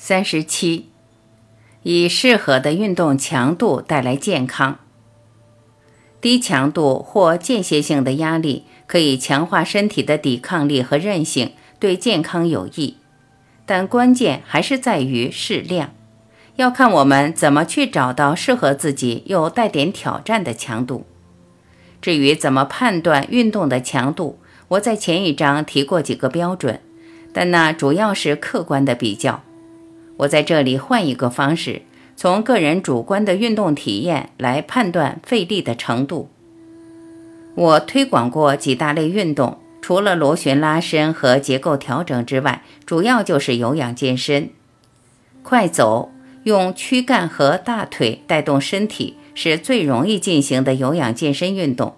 三十七，以适合的运动强度带来健康。低强度或间歇性的压力可以强化身体的抵抗力和韧性，对健康有益。但关键还是在于适量，要看我们怎么去找到适合自己又带点挑战的强度。至于怎么判断运动的强度，我在前一章提过几个标准，但那主要是客观的比较。我在这里换一个方式，从个人主观的运动体验来判断费力的程度。我推广过几大类运动，除了螺旋拉伸和结构调整之外，主要就是有氧健身。快走，用躯干和大腿带动身体，是最容易进行的有氧健身运动。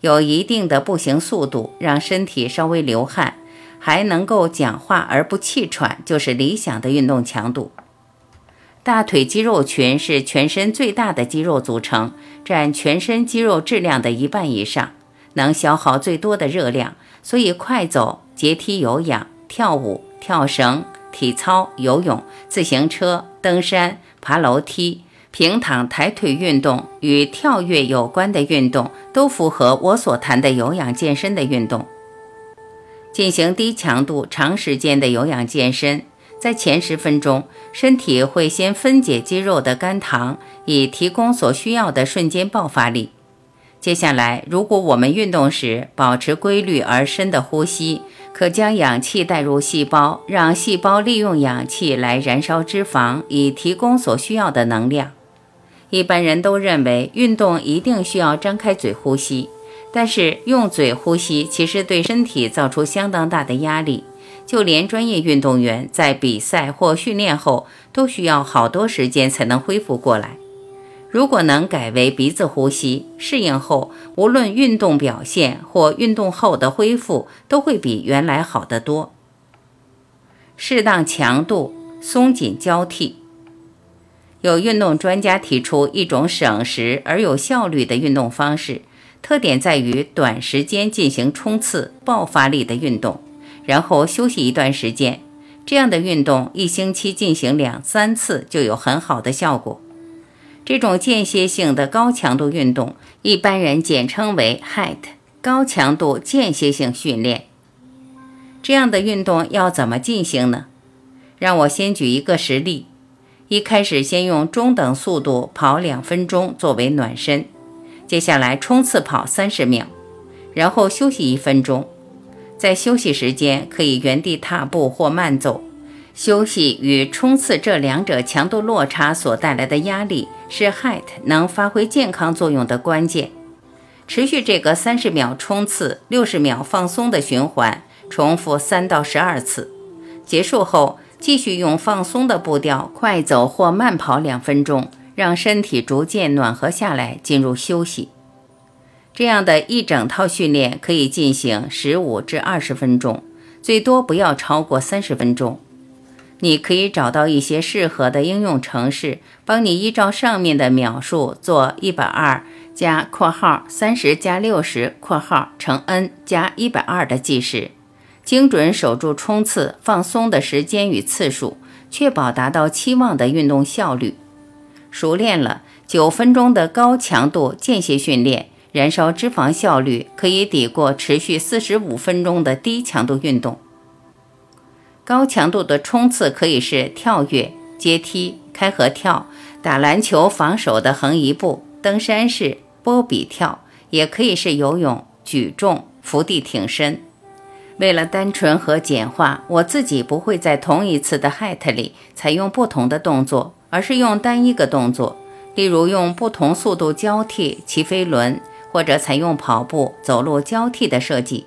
有一定的步行速度，让身体稍微流汗。还能够讲话而不气喘，就是理想的运动强度。大腿肌肉群是全身最大的肌肉组成，占全身肌肉质量的一半以上，能消耗最多的热量。所以，快走、阶梯有氧、跳舞、跳绳、体操、游泳、自行车、登山、爬楼梯、平躺抬腿运动与跳跃有关的运动，都符合我所谈的有氧健身的运动。进行低强度、长时间的有氧健身，在前十分钟，身体会先分解肌肉的肝糖，以提供所需要的瞬间爆发力。接下来，如果我们运动时保持规律而深的呼吸，可将氧气带入细胞，让细胞利用氧气来燃烧脂肪，以提供所需要的能量。一般人都认为运动一定需要张开嘴呼吸。但是用嘴呼吸其实对身体造出相当大的压力，就连专业运动员在比赛或训练后都需要好多时间才能恢复过来。如果能改为鼻子呼吸，适应后无论运动表现或运动后的恢复都会比原来好得多。适当强度，松紧交替。有运动专家提出一种省时而有效率的运动方式。特点在于短时间进行冲刺、爆发力的运动，然后休息一段时间。这样的运动一星期进行两三次就有很好的效果。这种间歇性的高强度运动，一般人简称为 HIIT，高强度间歇性训练。这样的运动要怎么进行呢？让我先举一个实例：一开始先用中等速度跑两分钟作为暖身。接下来冲刺跑三十秒，然后休息一分钟。在休息时间可以原地踏步或慢走。休息与冲刺这两者强度落差所带来的压力，是 HIIT 能发挥健康作用的关键。持续这个三十秒冲刺、六十秒放松的循环，重复三到十二次。结束后，继续用放松的步调快走或慢跑两分钟。让身体逐渐暖和下来，进入休息。这样的一整套训练可以进行十五至二十分钟，最多不要超过三十分钟。你可以找到一些适合的应用程式，帮你依照上面的描述做一百二加括号三十加六十括号乘 n 加一百二的计时，精准守住冲刺放松的时间与次数，确保达到期望的运动效率。熟练了，九分钟的高强度间歇训练，燃烧脂肪效率可以抵过持续四十五分钟的低强度运动。高强度的冲刺可以是跳跃、阶梯、开合跳、打篮球防守的横移步、登山式、波比跳，也可以是游泳、举重、伏地挺身。为了单纯和简化，我自己不会在同一次的 HIIT 里采用不同的动作。而是用单一个动作，例如用不同速度交替骑飞轮，或者采用跑步、走路交替的设计。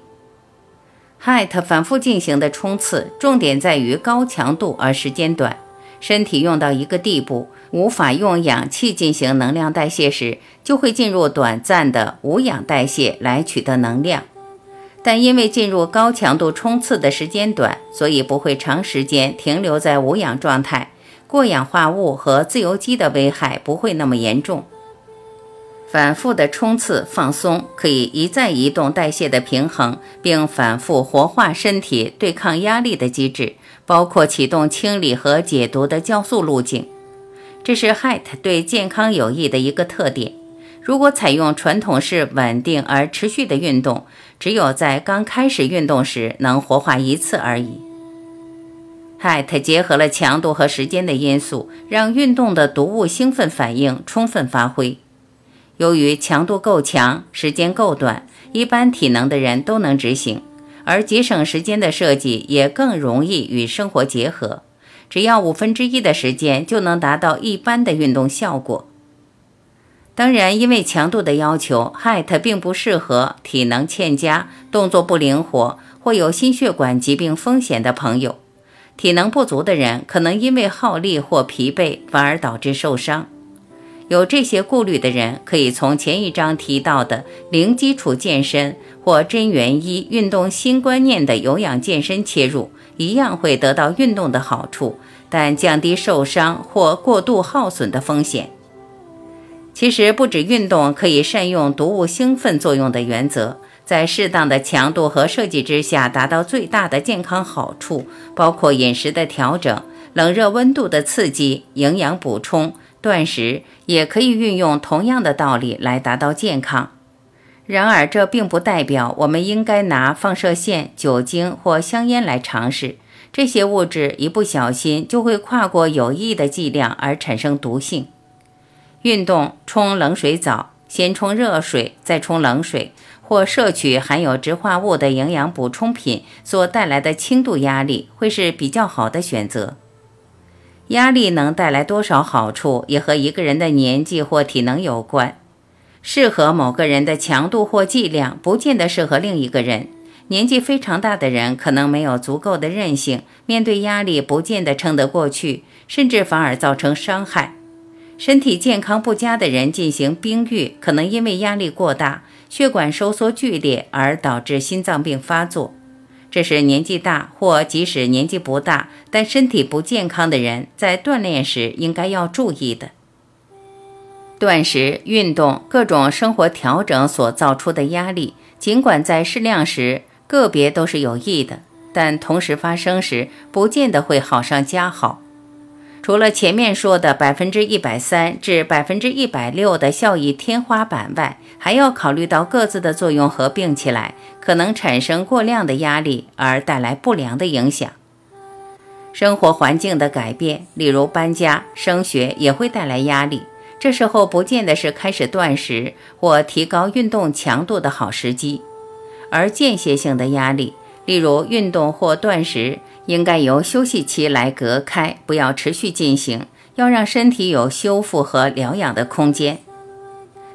height 反复进行的冲刺，重点在于高强度而时间短。身体用到一个地步，无法用氧气进行能量代谢时，就会进入短暂的无氧代谢来取得能量。但因为进入高强度冲刺的时间短，所以不会长时间停留在无氧状态。过氧化物和自由基的危害不会那么严重。反复的冲刺放松，可以一再移动代谢的平衡，并反复活化身体对抗压力的机制，包括启动清理和解毒的酵素路径。这是 HIIT 对健康有益的一个特点。如果采用传统式稳定而持续的运动，只有在刚开始运动时能活化一次而已。HIIT 结合了强度和时间的因素，让运动的毒物兴奋反应充分发挥。由于强度够强，时间够短，一般体能的人都能执行，而节省时间的设计也更容易与生活结合。只要五分之一的时间就能达到一般的运动效果。当然，因为强度的要求，HIIT 并不适合体能欠佳、动作不灵活或有心血管疾病风险的朋友。体能不足的人可能因为耗力或疲惫，反而导致受伤。有这些顾虑的人，可以从前一章提到的零基础健身或真元一运动新观念的有氧健身切入，一样会得到运动的好处，但降低受伤或过度耗损的风险。其实，不止运动可以善用毒物兴奋作用的原则，在适当的强度和设计之下，达到最大的健康好处，包括饮食的调整、冷热温度的刺激、营养补充。断食也可以运用同样的道理来达到健康。然而，这并不代表我们应该拿放射线、酒精或香烟来尝试。这些物质一不小心就会跨过有益的剂量而产生毒性。运动冲冷水澡，先冲热水再冲冷水，或摄取含有植化物的营养补充品所带来的轻度压力，会是比较好的选择。压力能带来多少好处，也和一个人的年纪或体能有关。适合某个人的强度或剂量，不见得适合另一个人。年纪非常大的人可能没有足够的韧性，面对压力不见得撑得过去，甚至反而造成伤害。身体健康不佳的人进行冰浴，可能因为压力过大，血管收缩剧烈而导致心脏病发作。这是年纪大或即使年纪不大但身体不健康的人在锻炼时应该要注意的。断食、运动、各种生活调整所造出的压力，尽管在适量时个别都是有益的，但同时发生时不见得会好上加好。除了前面说的百分之一百三至百分之一百六的效益天花板外，还要考虑到各自的作用合并起来，可能产生过量的压力而带来不良的影响。生活环境的改变，例如搬家、升学，也会带来压力。这时候不见得是开始断食或提高运动强度的好时机，而间歇性的压力，例如运动或断食。应该由休息期来隔开，不要持续进行，要让身体有修复和疗养的空间。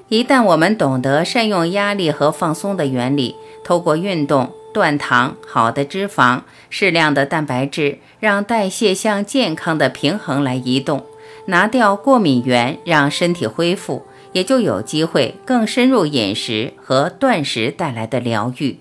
一旦我们懂得善用压力和放松的原理，透过运动、断糖、好的脂肪、适量的蛋白质，让代谢向健康的平衡来移动，拿掉过敏源，让身体恢复，也就有机会更深入饮食和断食带来的疗愈。